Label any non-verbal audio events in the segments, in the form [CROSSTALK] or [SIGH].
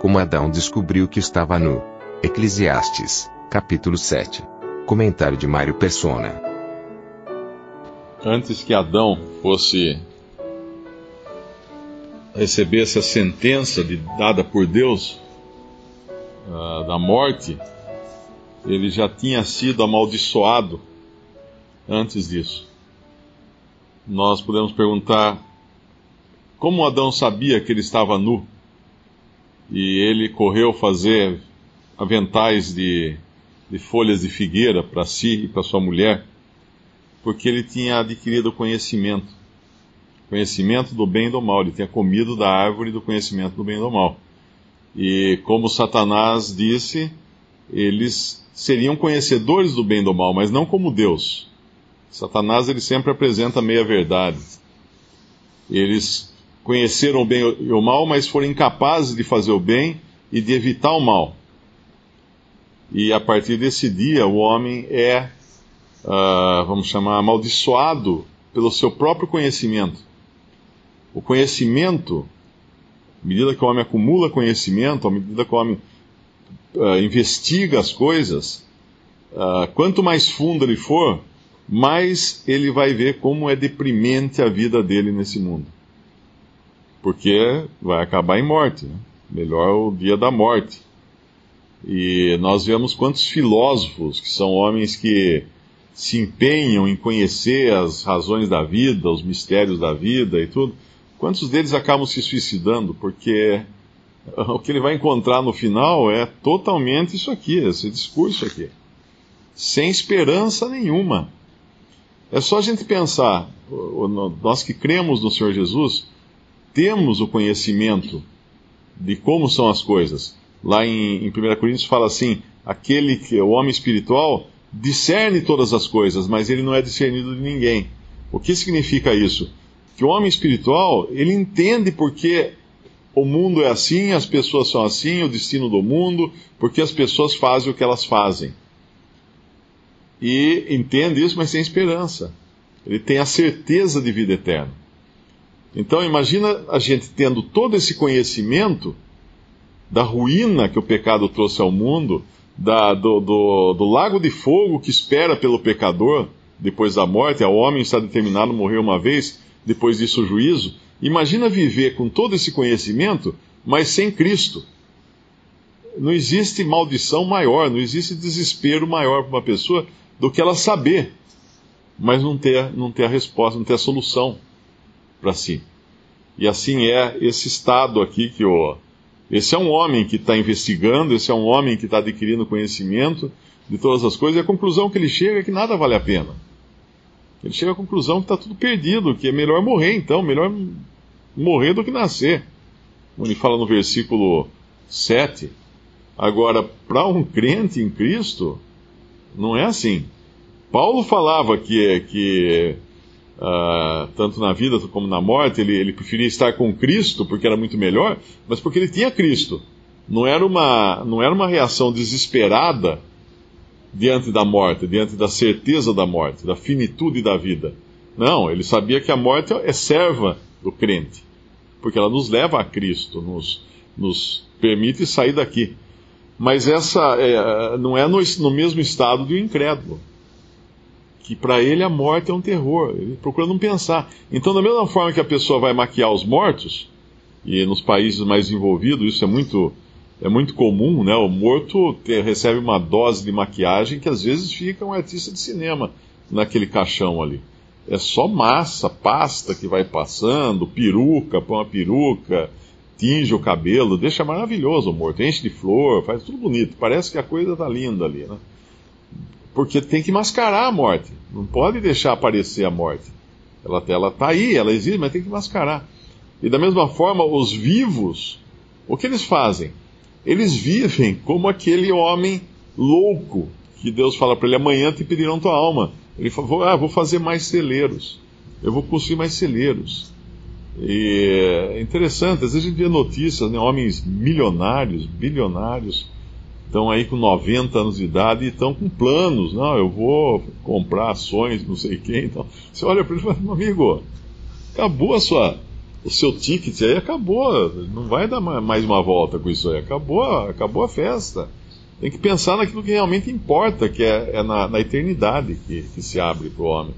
Como Adão descobriu que estava nu. Eclesiastes, capítulo 7. Comentário de Mário Persona. Antes que Adão fosse recebesse a sentença de, dada por Deus uh, da morte, ele já tinha sido amaldiçoado antes disso. Nós podemos perguntar como Adão sabia que ele estava nu e ele correu fazer aventais de, de folhas de figueira para si e para sua mulher, porque ele tinha adquirido conhecimento conhecimento do bem e do mal. Ele tinha comido da árvore do conhecimento do bem e do mal. E como Satanás disse, eles seriam conhecedores do bem e do mal, mas não como Deus. Satanás ele sempre apresenta meia verdade. Eles conheceram o bem e o mal, mas foram incapazes de fazer o bem e de evitar o mal. E a partir desse dia, o homem é, uh, vamos chamar, amaldiçoado pelo seu próprio conhecimento. O conhecimento, à medida que o homem acumula conhecimento, à medida que o homem uh, investiga as coisas, uh, quanto mais fundo ele for, mais ele vai ver como é deprimente a vida dele nesse mundo. Porque vai acabar em morte. Né? Melhor o dia da morte. E nós vemos quantos filósofos, que são homens que se empenham em conhecer as razões da vida, os mistérios da vida e tudo, Quantos deles acabam se suicidando? Porque [LAUGHS] o que ele vai encontrar no final é totalmente isso aqui, esse discurso aqui. Sem esperança nenhuma. É só a gente pensar, nós que cremos no Senhor Jesus, temos o conhecimento de como são as coisas. Lá em, em 1 Coríntios fala assim: aquele que o homem espiritual discerne todas as coisas, mas ele não é discernido de ninguém. O que significa isso? que o homem espiritual, ele entende porque o mundo é assim, as pessoas são assim, o destino do mundo, porque as pessoas fazem o que elas fazem. E entende isso, mas sem esperança. Ele tem a certeza de vida eterna. Então imagina a gente tendo todo esse conhecimento da ruína que o pecado trouxe ao mundo, da, do, do, do lago de fogo que espera pelo pecador depois da morte, o homem está determinado morrer uma vez, depois disso o juízo. Imagina viver com todo esse conhecimento, mas sem Cristo. Não existe maldição maior, não existe desespero maior para uma pessoa do que ela saber, mas não ter, não ter a resposta, não ter a solução para si. E assim é esse estado aqui que o. Esse é um homem que está investigando, esse é um homem que está adquirindo conhecimento de todas as coisas, e a conclusão que ele chega é que nada vale a pena. Ele chega à conclusão que está tudo perdido, que é melhor morrer então, melhor morrer do que nascer. Ele fala no versículo 7. Agora, para um crente em Cristo, não é assim. Paulo falava que, que uh, tanto na vida como na morte, ele, ele preferia estar com Cristo porque era muito melhor, mas porque ele tinha Cristo. Não era uma, não era uma reação desesperada diante da morte, diante da certeza da morte, da finitude da vida. Não, ele sabia que a morte é serva do crente, porque ela nos leva a Cristo, nos, nos permite sair daqui. Mas essa é, não é no, no, mesmo estado do incrédulo, que para ele a morte é um terror, ele procura não pensar. Então, da mesma forma que a pessoa vai maquiar os mortos, e nos países mais envolvidos isso é muito é muito comum, né? O morto ter, recebe uma dose de maquiagem que às vezes fica um artista de cinema naquele caixão ali. É só massa, pasta que vai passando, peruca, põe uma peruca, tinge o cabelo, deixa maravilhoso o morto, enche de flor, faz tudo bonito. Parece que a coisa tá linda ali, né? Porque tem que mascarar a morte. Não pode deixar aparecer a morte. Ela, ela tá aí, ela existe, mas tem que mascarar. E da mesma forma, os vivos, o que eles fazem? Eles vivem como aquele homem louco que Deus fala para ele: amanhã te pedirão tua alma. Ele falou: ah, vou fazer mais celeiros, eu vou construir mais celeiros. E é interessante, às vezes a gente vê notícias, né, homens milionários, bilionários, estão aí com 90 anos de idade e estão com planos. Não, eu vou comprar ações, não sei quem. Então, você olha para ele e fala: meu amigo, acabou a sua o seu ticket aí acabou, não vai dar mais uma volta com isso aí, acabou, acabou a festa. Tem que pensar naquilo que realmente importa, que é, é na, na, eternidade que, que se abre para o homem.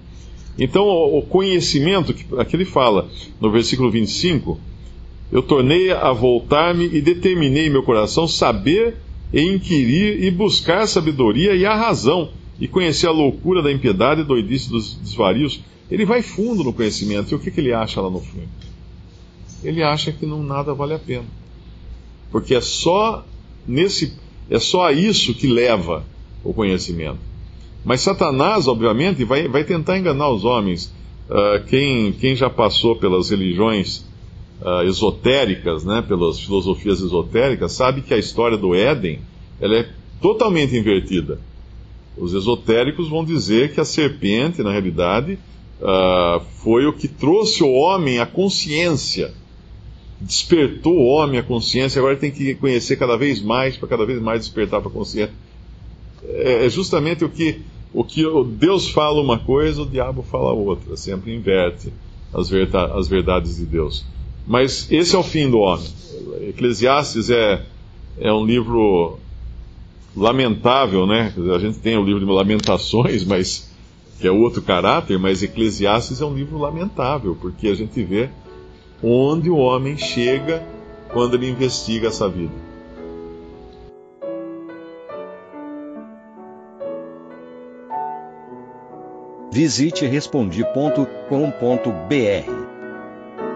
Então, o, o conhecimento, que aqui ele fala no versículo 25: Eu tornei a voltar-me e determinei meu coração saber e inquirir e buscar a sabedoria e a razão, e conhecer a loucura da impiedade e doidice dos desvarios. Ele vai fundo no conhecimento, e o que, que ele acha lá no fundo? ele acha que não nada vale a pena. Porque é só nesse é só a isso que leva o conhecimento. Mas Satanás, obviamente, vai, vai tentar enganar os homens. Uh, quem, quem já passou pelas religiões uh, esotéricas, né, pelas filosofias esotéricas, sabe que a história do Éden ela é totalmente invertida. Os esotéricos vão dizer que a serpente, na realidade, uh, foi o que trouxe o homem à consciência despertou o homem a consciência, agora tem que conhecer cada vez mais, para cada vez mais despertar para a consciência. É, é justamente o que, o que Deus fala uma coisa, o diabo fala outra, sempre inverte as verdades de Deus. Mas esse é o fim do homem. Eclesiastes é, é um livro lamentável, né? A gente tem o livro de Lamentações, mas que é outro caráter, mas Eclesiastes é um livro lamentável, porque a gente vê onde o homem chega quando ele investiga essa vida. Visite respondi.com.br.